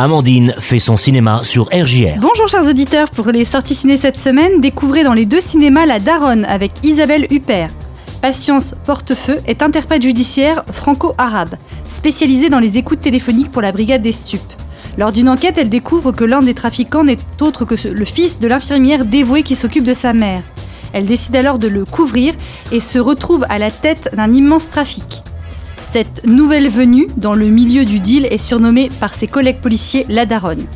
Amandine fait son cinéma sur RJR. Bonjour chers auditeurs, pour les sorties ciné cette semaine, découvrez dans les deux cinémas La Daronne avec Isabelle Huppert. Patience Portefeu est interprète judiciaire franco-arabe, spécialisée dans les écoutes téléphoniques pour la brigade des stupes. Lors d'une enquête, elle découvre que l'un des trafiquants n'est autre que le fils de l'infirmière dévouée qui s'occupe de sa mère. Elle décide alors de le couvrir et se retrouve à la tête d'un immense trafic. Cette nouvelle venue dans le milieu du deal est surnommée par ses collègues policiers la Daronne.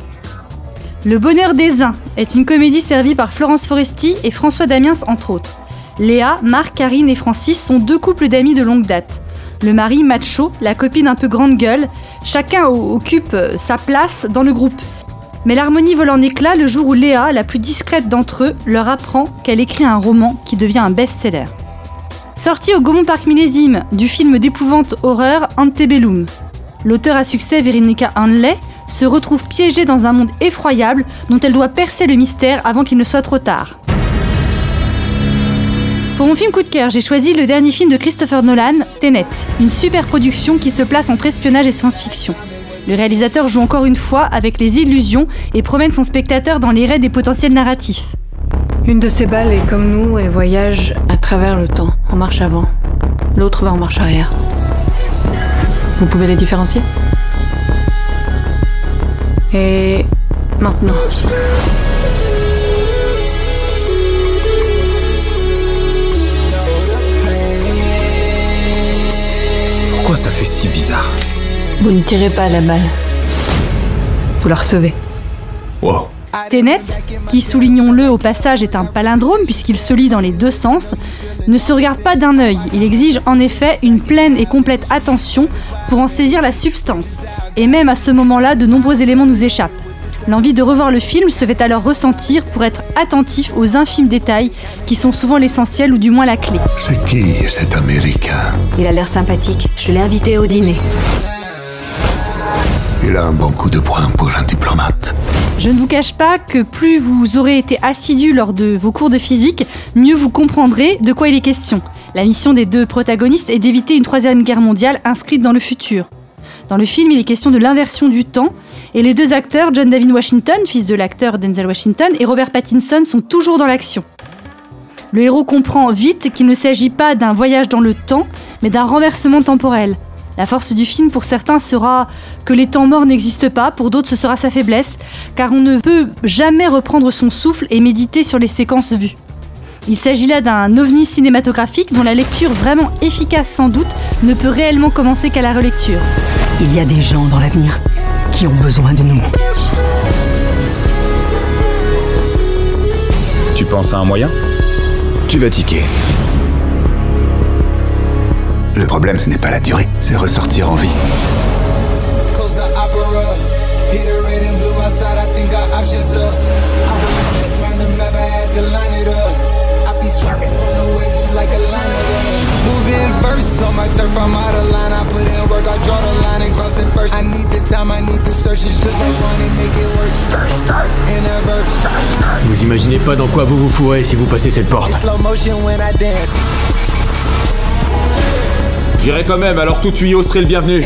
Le bonheur des uns est une comédie servie par Florence Foresti et François Damiens entre autres. Léa, Marc, Karine et Francis sont deux couples d'amis de longue date. Le mari macho, la copine un peu grande gueule, chacun occupe euh, sa place dans le groupe. Mais l'harmonie vole en éclats le jour où Léa, la plus discrète d'entre eux, leur apprend qu'elle écrit un roman qui devient un best-seller. Sorti au Gaumont Park Millésime du film d'épouvante horreur Antebellum. L'auteur à succès Veronica Hanley se retrouve piégée dans un monde effroyable dont elle doit percer le mystère avant qu'il ne soit trop tard. Pour mon film coup de cœur, j'ai choisi le dernier film de Christopher Nolan, Tenet, une super production qui se place entre espionnage et science-fiction. Le réalisateur joue encore une fois avec les illusions et promène son spectateur dans les raids des potentiels narratifs. Une de ces balles est comme nous et voyage à travers le temps, en marche avant. L'autre va en marche arrière. Vous pouvez les différencier? Et maintenant. Pourquoi ça fait si bizarre? Vous ne tirez pas la balle. Vous la recevez. Wow. Tenet, qui soulignons-le au passage est un palindrome puisqu'il se lit dans les deux sens, ne se regarde pas d'un œil. Il exige en effet une pleine et complète attention pour en saisir la substance. Et même à ce moment-là, de nombreux éléments nous échappent. L'envie de revoir le film se fait alors ressentir pour être attentif aux infimes détails qui sont souvent l'essentiel ou du moins la clé. C'est qui cet Américain? Il a l'air sympathique. Je l'ai invité au dîner. Il a un bon coup de poing pour un diplomate. Je ne vous cache pas que plus vous aurez été assidu lors de vos cours de physique, mieux vous comprendrez de quoi il est question. La mission des deux protagonistes est d'éviter une troisième guerre mondiale inscrite dans le futur. Dans le film, il est question de l'inversion du temps, et les deux acteurs, John David Washington, fils de l'acteur Denzel Washington, et Robert Pattinson, sont toujours dans l'action. Le héros comprend vite qu'il ne s'agit pas d'un voyage dans le temps, mais d'un renversement temporel. La force du film pour certains sera que les temps morts n'existent pas, pour d'autres ce sera sa faiblesse, car on ne peut jamais reprendre son souffle et méditer sur les séquences vues. Il s'agit là d'un ovni cinématographique dont la lecture vraiment efficace sans doute ne peut réellement commencer qu'à la relecture. Il y a des gens dans l'avenir qui ont besoin de nous. Tu penses à un moyen? Tu vas tiquer. Le problème, ce n'est pas la durée, c'est ressortir en vie. Vous imaginez pas dans quoi vous vous fourrez si vous passez cette porte. J'irai quand même, alors tout tuyau serait le bienvenu.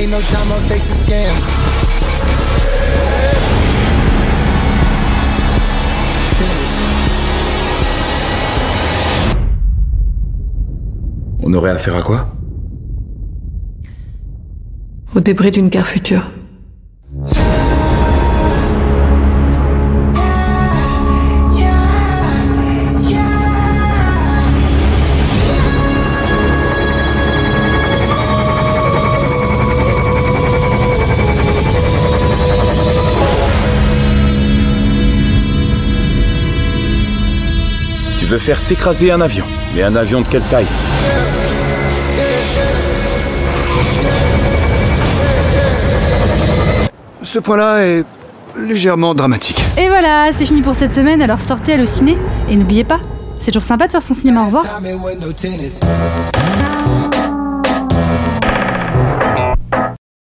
On aurait affaire à quoi? Au débris d'une guerre future. Tu veux faire s'écraser un avion. Mais un avion de quelle taille? Ce point-là est légèrement dramatique. Et voilà, c'est fini pour cette semaine, alors sortez à le ciné. Et n'oubliez pas, c'est toujours sympa de faire son cinéma, au revoir.